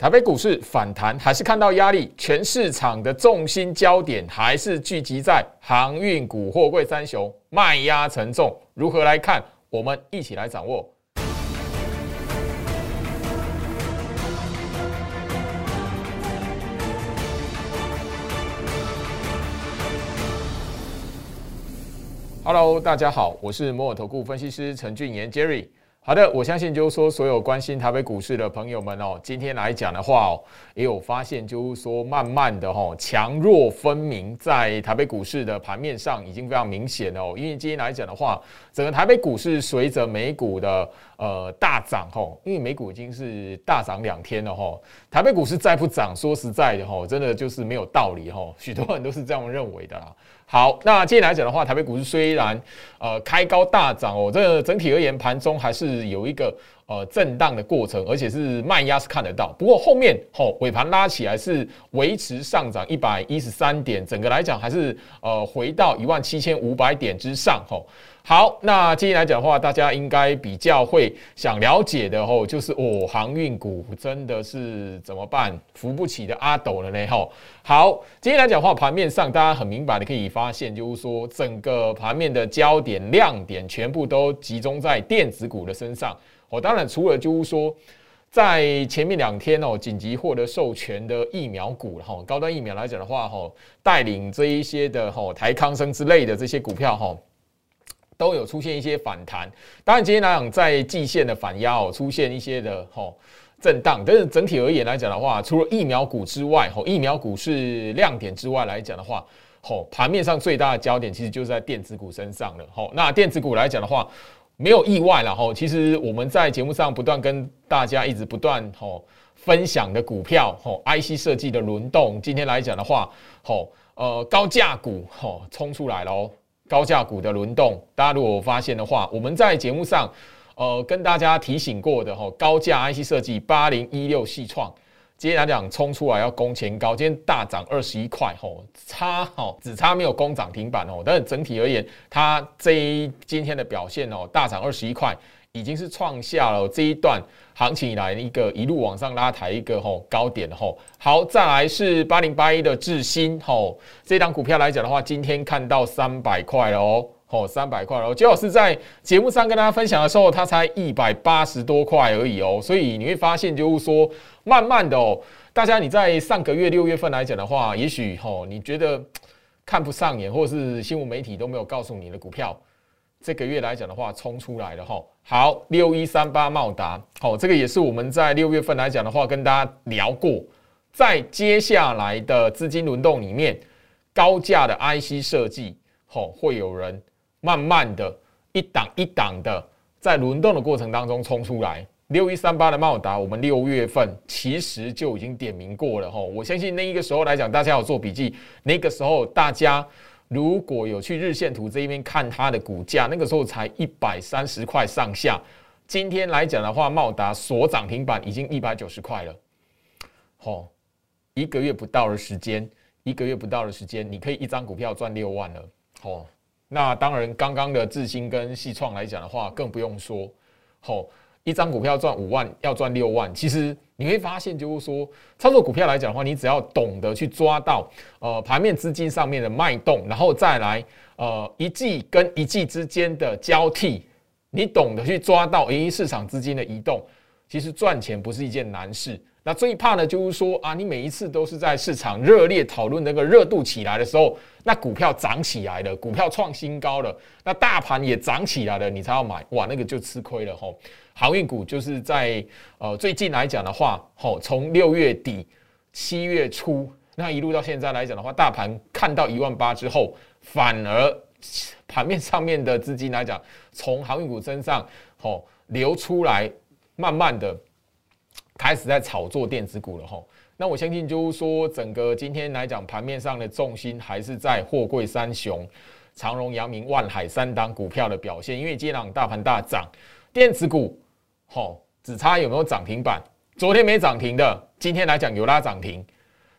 台北股市反弹还是看到压力，全市场的重心焦点还是聚集在航运股、货柜三雄，卖压沉重。如何来看？我们一起来掌握。Hello，大家好，我是摩尔投顾分析师陈俊言 Jerry。好的，我相信就是说，所有关心台北股市的朋友们哦，今天来讲的话哦，也有发现就是说，慢慢的哈，强弱分明，在台北股市的盘面上已经非常明显了哦。因为今天来讲的话，整个台北股市随着美股的呃大涨吼，因为美股已经是大涨两天了吼，台北股市再不涨，说实在的吼，真的就是没有道理吼，许多人都是这样认为的啦。好，那今天来讲的话，台北股市虽然呃开高大涨哦，这整体而言盘中还是有一个呃震荡的过程，而且是卖压是看得到。不过后面吼尾盘拉起来是维持上涨一百一十三点，整个来讲还是呃回到一万七千五百点之上吼。好，那今天来讲的话，大家应该比较会想了解的吼，就是哦，航运股真的是怎么办？扶不起的阿斗了呢吼。好，今天来讲的话，盘面上大家很明白的可以发现，就是说整个盘面的焦点亮点全部都集中在电子股的身上。哦，当然除了就是说，在前面两天哦，紧急获得授权的疫苗股哈，高端疫苗来讲的话哈，带领这一些的哈台康生之类的这些股票哈。都有出现一些反弹，当然今天来讲，在季线的反压哦，出现一些的吼震荡，但是整体而言来讲的话，除了疫苗股之外，吼疫苗股是亮点之外来讲的话，吼盘面上最大的焦点其实就是在电子股身上了，吼那电子股来讲的话，没有意外了，吼其实我们在节目上不断跟大家一直不断吼分享的股票，吼 IC 设计的轮动，今天来讲的话，吼呃高价股吼冲出来了哦。高价股的轮动，大家如果发现的话，我们在节目上，呃，跟大家提醒过的吼，高价 IC 设计八零一六系创，今天来讲冲出来要攻前高，今天大涨二十一块吼，差吼只差没有攻涨停板哦，但是整体而言，它这今天的表现哦，大涨二十一块。已经是创下了这一段行情以来一个一路往上拉抬一个吼高点吼。好，再来是八零八一的智新吼，这档股票来讲的话，今天看到三百块了哦，吼三百块了。周老师在节目上跟大家分享的时候，它才一百八十多块而已哦，所以你会发现就是说，慢慢的哦，大家你在上个月六月份来讲的话，也许吼你觉得看不上眼，或者是新闻媒体都没有告诉你的股票。这个月来讲的话，冲出来了哈。好，六一三八茂达，好，这个也是我们在六月份来讲的话，跟大家聊过。在接下来的资金轮动里面，高价的 IC 设计，好，会有人慢慢的一档一档的在轮动的过程当中冲出来。六一三八的茂达，我们六月份其实就已经点名过了哈。我相信那一个时候来讲，大家有做笔记，那个时候大家。如果有去日线图这一边看它的股价，那个时候才一百三十块上下。今天来讲的话，茂达所涨停板已经一百九十块了。哦，一个月不到的时间，一个月不到的时间，你可以一张股票赚六万了。哦，那当然，刚刚的智新跟细创来讲的话，更不用说。哦，一张股票赚五万，要赚六万，其实。你会发现，就是说，操作股票来讲的话，你只要懂得去抓到呃盘面资金上面的脉动，然后再来呃一季跟一季之间的交替，你懂得去抓到诶市场资金的移动，其实赚钱不是一件难事。那最怕呢，就是说啊，你每一次都是在市场热烈讨论那个热度起来的时候，那股票涨起来了，股票创新高了，那大盘也涨起来了，你才要买，哇，那个就吃亏了吼。航运股就是在呃最近来讲的话，吼，从六月底、七月初那一路到现在来讲的话，大盘看到一万八之后，反而盘面上面的资金来讲，从航运股身上吼流出来，慢慢的。开始在炒作电子股了哈，那我相信就是说，整个今天来讲，盘面上的重心还是在货柜三雄，长荣、阳明、万海三档股票的表现。因为今天大盘大涨，电子股吼只差有没有涨停板？昨天没涨停的，今天来讲有拉涨停。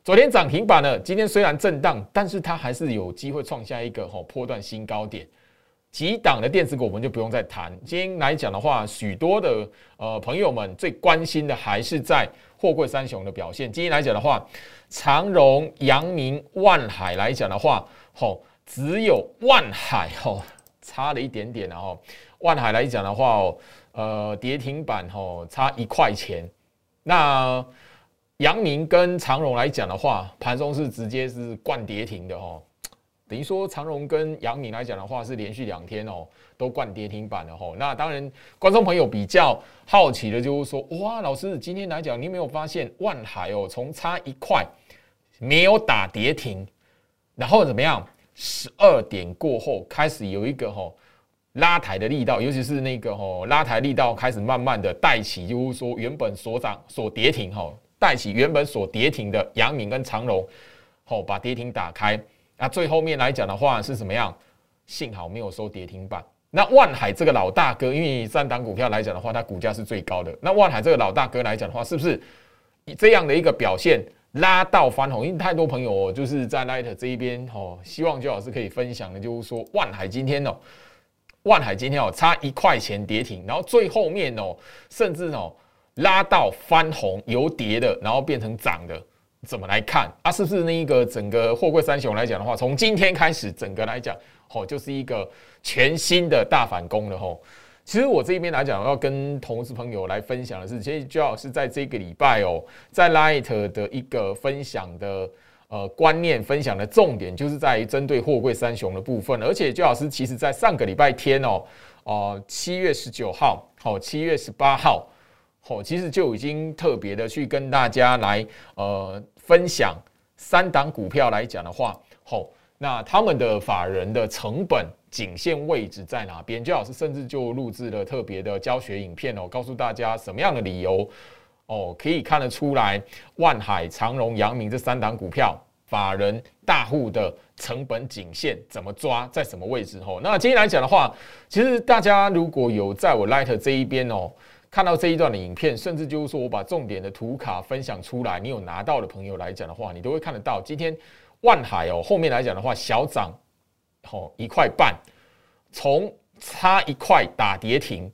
昨天涨停板呢，今天虽然震荡，但是它还是有机会创下一个吼波段新高点。几档的电子股我们就不用再谈。今天来讲的话，许多的呃朋友们最关心的还是在货柜三雄的表现。今天来讲的话，长荣、阳明、万海来讲的话，吼，只有万海吼差了一点点，然后万海来讲的话，哦，呃，跌停板吼差一块钱。那阳明跟长荣来讲的话，盘中是直接是灌跌停的哦。等于说长荣跟杨敏来讲的话，是连续两天哦都灌跌停板了吼。那当然，观众朋友比较好奇的就是说，哇，老师今天来讲，你有没有发现万海哦，从差一块没有打跌停，然后怎么样？十二点过后开始有一个吼拉抬的力道，尤其是那个吼拉抬力道开始慢慢的带起，就是说原本所涨所跌停吼，带起原本所跌停的阳明跟长荣，吼把跌停打开。那最后面来讲的话是怎么样？幸好没有收跌停板。那万海这个老大哥，因为三档股票来讲的话，它股价是最高的。那万海这个老大哥来讲的话，是不是以这样的一个表现拉到翻红？因为太多朋友就是在 Light 这一边哦，希望周老师可以分享的，就是说万海今天哦，万海今天哦差一块钱跌停，然后最后面哦，甚至哦拉到翻红由跌的，然后变成涨的。怎么来看啊？是不是那一个整个货柜三雄来讲的话，从今天开始，整个来讲，吼，就是一个全新的大反攻了，吼。其实我这边来讲，要跟同事朋友来分享的是，其实就要是在这个礼拜哦，在 Light 的一个分享的呃观念分享的重点，就是在于针对货柜三雄的部分。而且，周老师其实在上个礼拜天哦，哦，七月十九号，好，七月十八号。哦，其实就已经特别的去跟大家来呃分享三档股票来讲的话，吼，那他们的法人的成本颈线位置在哪边？最老师甚至就录制了特别的教学影片哦，告诉大家什么样的理由哦，可以看得出来万海、长荣、阳明这三档股票法人大户的成本颈线怎么抓，在什么位置？吼，那今天来讲的话，其实大家如果有在我 Light 这一边哦。看到这一段的影片，甚至就是说我把重点的图卡分享出来，你有拿到的朋友来讲的话，你都会看得到。今天万海哦，后面来讲的话，小涨哦一块半，从差一块打跌停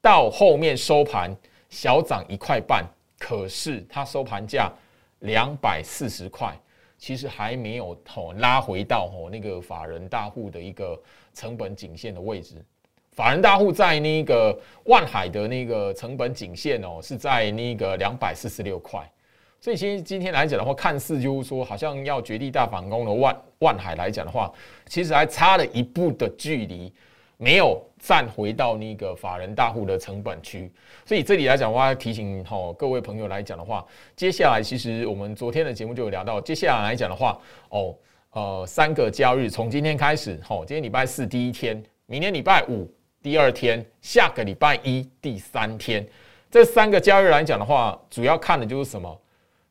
到后面收盘小涨一块半，可是它收盘价两百四十块，其实还没有哦拉回到哦那个法人大户的一个成本颈线的位置。法人大户在那个万海的那个成本颈线哦，是在那个两百四十六块，所以其实今天来讲的话，看似就是说好像要绝地大反攻的万万海来讲的话，其实还差了一步的距离，没有站回到那个法人大户的成本区。所以这里来讲的话，提醒哈各位朋友来讲的话，接下来其实我们昨天的节目就有聊到，接下来来讲的话，哦呃三个交易日从今天开始，吼，今天礼拜四第一天，明天礼拜五。第二天，下个礼拜一，第三天，这三个交易来讲的话，主要看的就是什么？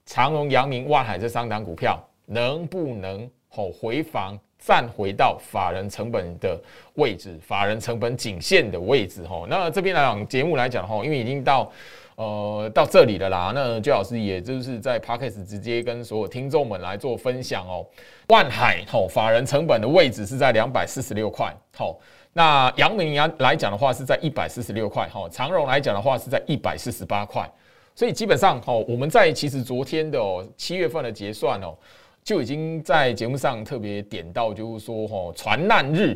长荣、阳明、万海这三档股票能不能吼回防，站回到法人成本的位置，法人成本颈线的位置吼。那这边来讲，节目来讲吼，因为已经到呃到这里了啦，那周老师也就是在 p a c k a g e 直接跟所有听众们来做分享哦。万海吼法人成本的位置是在两百四十六块，好。那阳明阳来讲的话是在一百四十六块，哈，长荣来讲的话是在一百四十八块，所以基本上，哈，我们在其实昨天的七月份的结算哦，就已经在节目上特别点到，就是说，哈，船难日，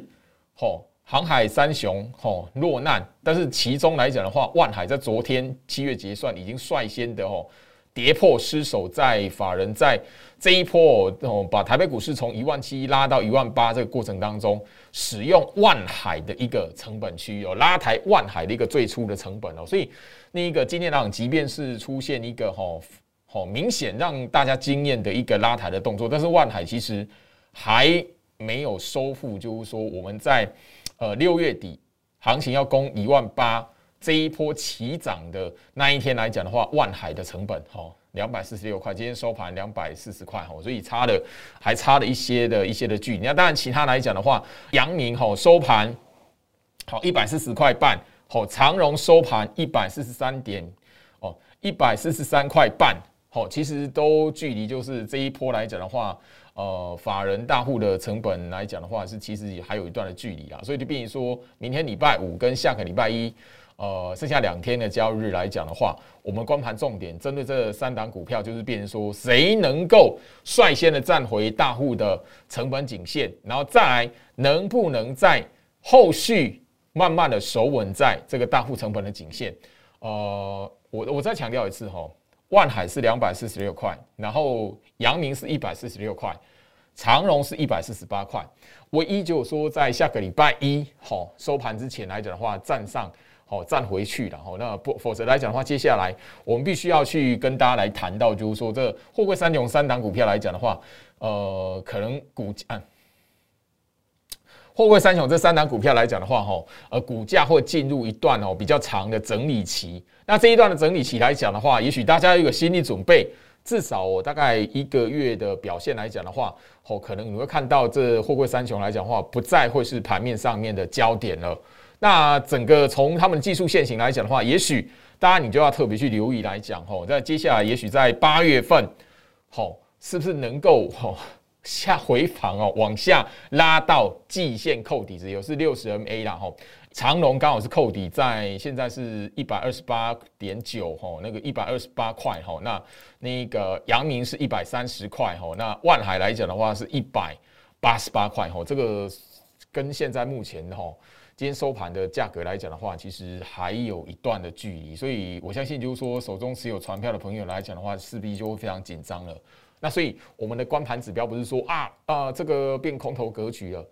哈，航海三雄，哈，落难，但是其中来讲的话，万海在昨天七月结算已经率先的，吼。跌破失守，在法人在这一波哦，把台北股市从一万七拉到一万八这个过程当中，使用万海的一个成本区哦，拉抬万海的一个最初的成本哦，所以那一个今天来讲，即便是出现一个吼吼明显让大家惊艳的一个拉抬的动作，但是万海其实还没有收复，就是说我们在呃六月底行情要攻一万八。这一波起涨的那一天来讲的话，万海的成本哈两百四十六块，今天收盘两百四十块哈，所以差的还差了一些的一些的距离。那当然其他来讲的话，阳明哈收盘好一百四十块半，好长荣收盘一百四十三点哦一百四十三块半，好其实都距离就是这一波来讲的话。呃，法人大户的成本来讲的话，是其实也还有一段的距离啊，所以就变成说明天礼拜五跟下个礼拜一，呃，剩下两天的交易日来讲的话，我们观盘重点针对这三档股票，就是变成说谁能够率先的站回大户的成本颈线，然后再来能不能在后续慢慢的守稳在这个大户成本的颈线。呃，我我再强调一次哈，万海是两百四十六块，然后阳明是一百四十六块，长荣是一百四十八块。唯一就说在下个礼拜一好收盘之前来讲的话，站上。哦，站回去了哦，那不，否则来讲的话，接下来我们必须要去跟大家来谈到，就是说这货柜三雄三档股票来讲的话，呃，可能股价，货柜三雄这三档股票来讲的话，哈，呃，股价会进入一段哦比较长的整理期。那这一段的整理期来讲的话，也许大家有个心理准备，至少我大概一个月的表现来讲的话，哦，可能你会看到这货柜三雄来讲的话，不再会是盘面上面的焦点了。那整个从他们技术线型来讲的话，也许大家你就要特别去留意来讲吼，在接下来也许在八月份，吼是不是能够吼下回防哦，往下拉到季线扣底值有是六十 MA 啦吼，长龙刚好是扣底在现在是一百二十八点九吼，那个一百二十八块吼，那那个阳明是一百三十块吼，那万海来讲的话是一百八十八块吼，这个跟现在目前吼。今天收盘的价格来讲的话，其实还有一段的距离，所以我相信就是说，手中持有船票的朋友来讲的话，势必就会非常紧张了。那所以我们的关盘指标不是说啊啊这个变空头格局了。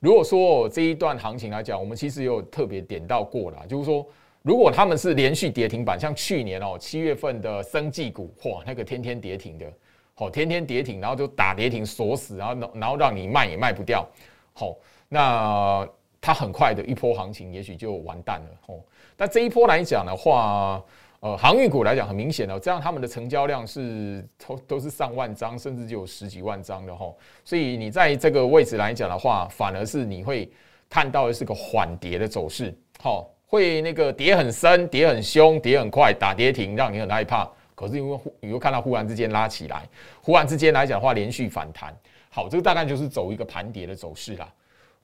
如果说这一段行情来讲，我们其实也有特别点到过了，就是说，如果他们是连续跌停板，像去年哦七月份的生技股，哇，那个天天跌停的，好，天天跌停，然后就打跌停锁死，然后然后让你卖也卖不掉，好，那。它很快的一波行情，也许就完蛋了哦。但这一波来讲的话，呃，航运股来讲很明显的，这样他们的成交量是都都是上万张，甚至就有十几万张的哈。所以你在这个位置来讲的话，反而是你会看到的是个缓跌的走势，好，会那个跌很深、跌很凶、跌很快，打跌停，让你很害怕。可是因为你又看到忽然之间拉起来，忽然之间来讲的话，连续反弹，好，这个大概就是走一个盘跌的走势啦。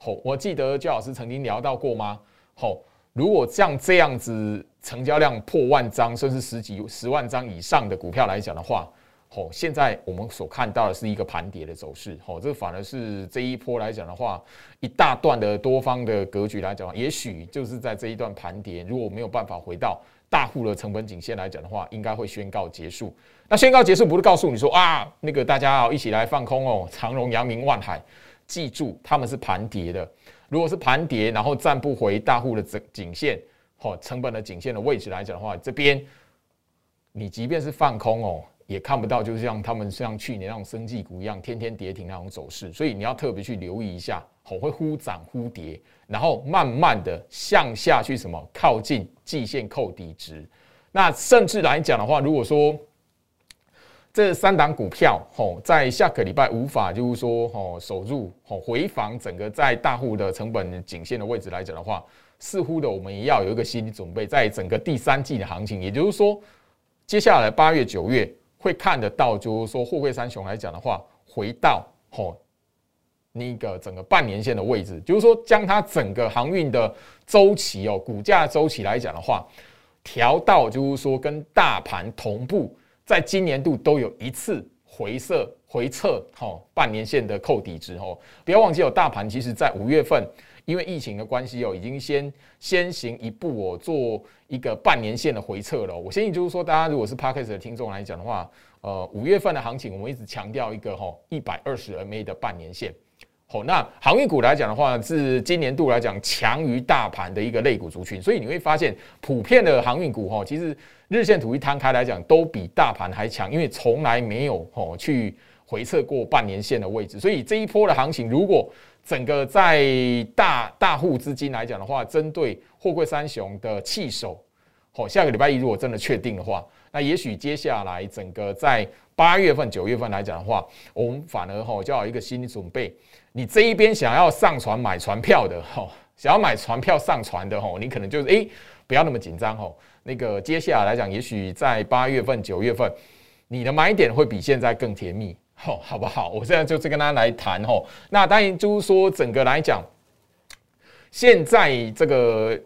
好，我记得焦老师曾经聊到过吗？好，如果像这样子成交量破万张，甚至十几十万张以上的股票来讲的话，好，现在我们所看到的是一个盘跌的走势。好，这反而是这一波来讲的话，一大段的多方的格局来讲，也许就是在这一段盘跌，如果没有办法回到大户的成本颈线来讲的话，应该会宣告结束。那宣告结束不是告诉你说啊，那个大家要一起来放空哦，长荣、阳明、万海。记住，他们是盘跌的。如果是盘跌，然后站不回大户的颈颈线，哦，成本的颈线的位置来讲的话，这边你即便是放空哦，也看不到，就是像他们像去年那种生技股一样，天天跌停那种走势。所以你要特别去留意一下，哦，会忽涨忽跌，然后慢慢的向下去什么靠近季线扣底值。那甚至来讲的话，如果说这三档股票，吼，在下个礼拜无法就是说，吼，守住，吼，回防整个在大户的成本颈线的位置来讲的话，似乎的我们也要有一个心理准备，在整个第三季的行情，也就是说，接下来八月、九月会看得到，就是说，货柜三雄来讲的话，回到吼那个整个半年线的位置，就是说，将它整个航运的周期哦，股价周期来讲的话，调到就是说跟大盘同步。在今年度都有一次回撤回撤，哈，半年线的扣底值，哦，不要忘记有大盘，其实在五月份，因为疫情的关系哦，已经先先行一步哦，做一个半年线的回撤了。我相信就是说，大家如果是 Parkes 的听众来讲的话，呃，五月份的行情，我们一直强调一个哈一百二十 MA 的半年线。好，那航运股来讲的话，是今年度来讲强于大盘的一个类股族群，所以你会发现，普遍的航运股哈，其实日线图一摊开来讲，都比大盘还强，因为从来没有哦去回测过半年线的位置，所以这一波的行情，如果整个在大大户资金来讲的话，针对货柜三雄的弃手，好，下个礼拜一如果真的确定的话，那也许接下来整个在八月份、九月份来讲的话，我们反而吼就要有一个心理准备。你这一边想要上船买船票的吼，想要买船票上船的吼，你可能就是诶，不要那么紧张吼。那个接下来来讲，也许在八月份、九月份，你的买点会比现在更甜蜜，吼，好不好？我现在就是跟大家来谈吼。那当然就是说，整个来讲，现在这个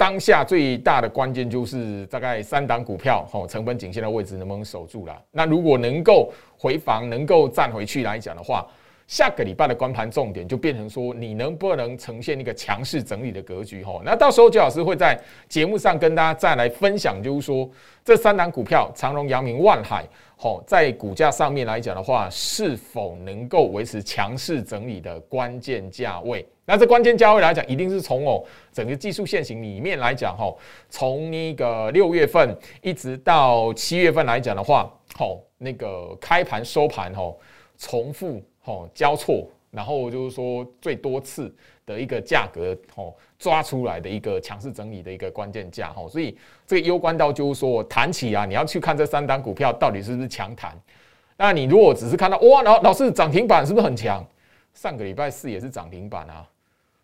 当下最大的关键就是大概三档股票，吼，成本颈线的位置能不能守住了？那如果能够回防，能够站回去来讲的话。下个礼拜的关盘重点就变成说，你能不能呈现一个强势整理的格局？吼，那到时候周老师会在节目上跟大家再来分享，就是说这三档股票长荣、阳明、万海，吼，在股价上面来讲的话，是否能够维持强势整理的关键价位？那这关键价位来讲，一定是从哦整个技术线型里面来讲，吼，从那个六月份一直到七月份来讲的话，吼，那个开盘收盘，吼，重复。哦，交错，然后就是说最多次的一个价格哦，抓出来的一个强势整理的一个关键价哦，所以这个攸关到就是说谈起啊，你要去看这三单股票到底是不是强弹。那你如果只是看到哇，老老师涨停板是不是很强？上个礼拜四也是涨停板啊，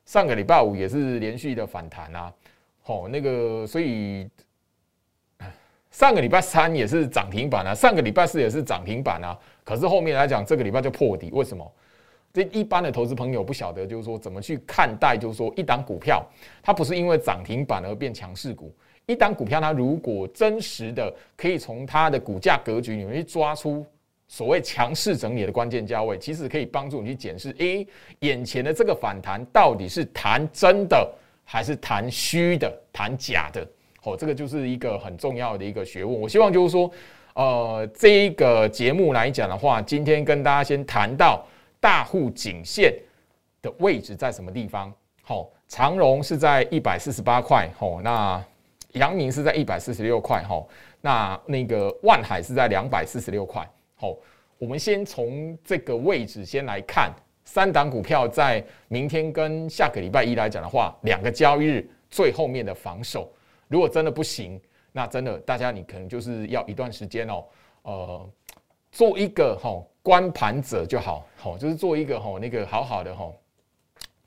上个礼拜五也是连续的反弹啊，哦，那个所以上个礼拜三也是涨停板啊，上个礼拜四也是涨停板啊。可是后面来讲，这个礼拜就破底，为什么？这一般的投资朋友不晓得，就是说怎么去看待，就是说一档股票，它不是因为涨停板而变强势股。一档股票，它如果真实的可以从它的股价格局里面去抓出所谓强势整理的关键价位，其实可以帮助你去检视：诶，眼前的这个反弹到底是弹真的还是弹虚的、弹假的？哦，这个就是一个很重要的一个学问。我希望就是说。呃，这一个节目来讲的话，今天跟大家先谈到大户颈线的位置在什么地方。好，长荣是在一百四十八块，吼，那阳明是在一百四十六块，吼，那那个万海是在两百四十六块。好，我们先从这个位置先来看三档股票在明天跟下个礼拜一来讲的话，两个交易日最后面的防守，如果真的不行。那真的，大家你可能就是要一段时间哦，呃，做一个哈观盘者就好，好，就是做一个哈那个好好的哈，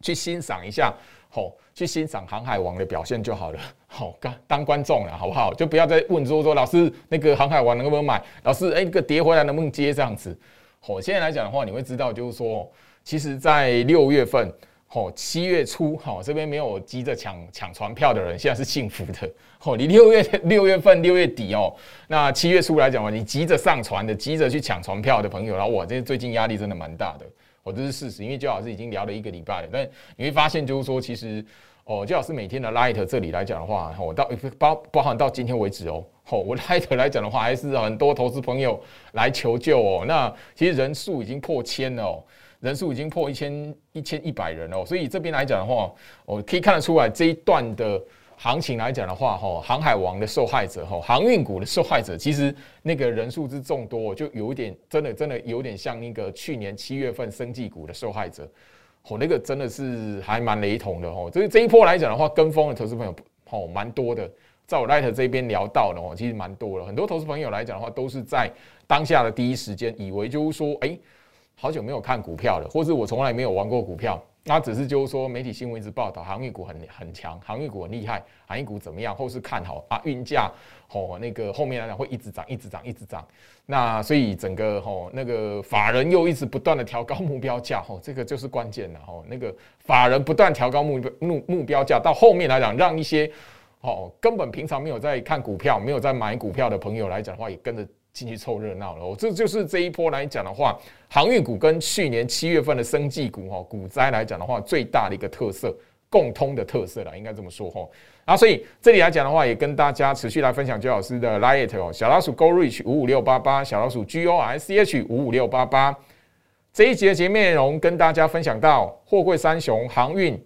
去欣赏一下，好，去欣赏航海王的表现就好了，好，当当观众了，好不好？就不要再问说说老师那个航海王能不能买，老师哎，那个跌回来能不能接这样子？好，现在来讲的话，你会知道就是说，其实在六月份。哦，七月初，哈，这边没有急着抢抢船票的人，现在是幸福的。哦，你六月六月份六月底哦，那七月初来讲嘛，你急着上船的，急着去抢船票的朋友，然后哇，这最近压力真的蛮大的。哦，这是事实，因为焦老师已经聊了一个礼拜了，但你会发现就是说，其实哦，焦老师每天的 light 这里来讲的话，我到包包含到今天为止哦，哦，我 light 来讲的话，还是很多投资朋友来求救哦。那其实人数已经破千了哦。人数已经破一千一千一百人哦，所以这边来讲的话，我可以看得出来这一段的行情来讲的话，哈，航海王的受害者，哈，航运股的受害者，其实那个人数之众多，就有点真的真的有点像那个去年七月份生技股的受害者，哦，那个真的是还蛮雷同的哦。所以这一波来讲的话，跟风的投资朋友哦蛮多的，在我 Light 这边聊到的哦，其实蛮多了，很多投资朋友来讲的话，都是在当下的第一时间以为就是说，哎。好久没有看股票了，或是我从来没有玩过股票，那只是就是说媒体新闻一直报道航运股很很强，航运股很厉害，航运股怎么样？后市看好啊，运价哦那个后面来讲会一直涨，一直涨，一直涨。那所以整个吼那个法人又一直不断的调高目标价，吼这个就是关键了吼。那个法人不断调高目目目标价，到后面来讲，让一些哦根本平常没有在看股票、没有在买股票的朋友来讲的话，也跟着。进去凑热闹了，这就是这一波来讲的话，航运股跟去年七月份的生技股哈股灾来讲的话，最大的一个特色，共通的特色了，应该这么说哈。然后所以这里来讲的话，也跟大家持续来分享周老师的 liet 哦，小老鼠 go reach 五五六八八，小老鼠 g o r c h 五五六八八。这一节节目内容跟大家分享到货柜三雄航运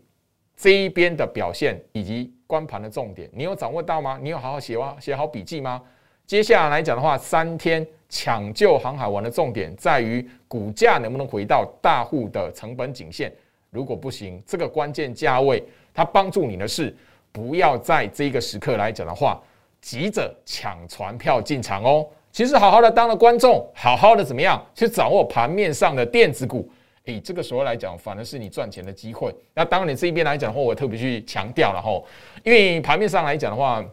这一边的表现以及关盘的重点，你有掌握到吗？你有好好写完写好笔记吗？接下来来讲的话，三天抢救航海王的重点在于股价能不能回到大户的成本颈线。如果不行，这个关键价位，它帮助你的是不要在这个时刻来讲的话，急着抢船票进场哦。其实好好的当了观众，好好的怎么样去掌握盘面上的电子股，诶，这个时候来讲，反而是你赚钱的机会。那当然，你这一边来讲的话，我特别去强调了吼，因为盘面上来讲的话。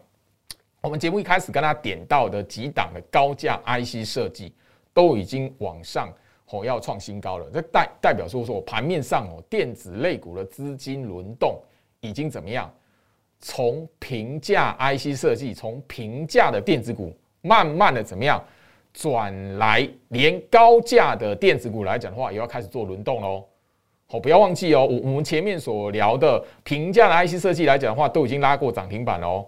我们节目一开始跟大家点到的几档的高价 IC 设计都已经往上哦要创新高了，这代代表说说盘面上哦电子类股的资金轮动已经怎么样？从平价 IC 设计，从平价的电子股，慢慢的怎么样转来，连高价的电子股来讲的话，也要开始做轮动喽。好，不要忘记哦，我我们前面所聊的平价的 IC 设计来讲的话，都已经拉过涨停板喽。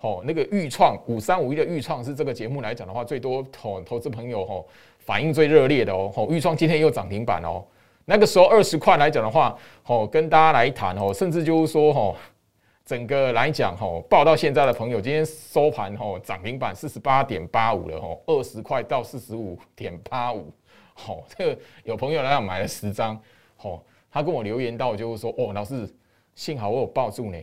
哦，那个预创五三五一的预创是这个节目来讲的话，最多投投资朋友吼反应最热烈的哦。吼，预创今天又涨停板哦。那个时候二十块来讲的话，吼，跟大家来谈哦，甚至就是说吼。整个来讲，吼报到现在的朋友，今天收盘吼涨停板四十八点八五了，吼二十块到四十五点八五，吼这个有朋友来买了十张，吼他跟我留言到就是说，哦老师，幸好我有抱住呢，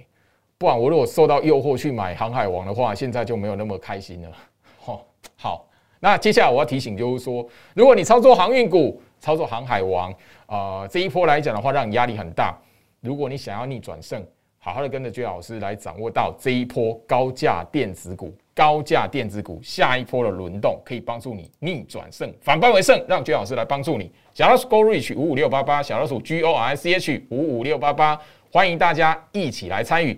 不然我如果受到诱惑去买航海王的话，现在就没有那么开心了，吼 好，那接下来我要提醒就是说，如果你操作航运股，操作航海王，啊这一波来讲的话，让你压力很大，如果你想要逆转胜。好好的跟着娟老师来掌握到这一波高价电子股、高价电子股下一波的轮动，可以帮助你逆转胜、反败为胜。让娟老师来帮助你。小老鼠 Go Reach 五五六八八，小老鼠 G O R C H 五五六八八，欢迎大家一起来参与。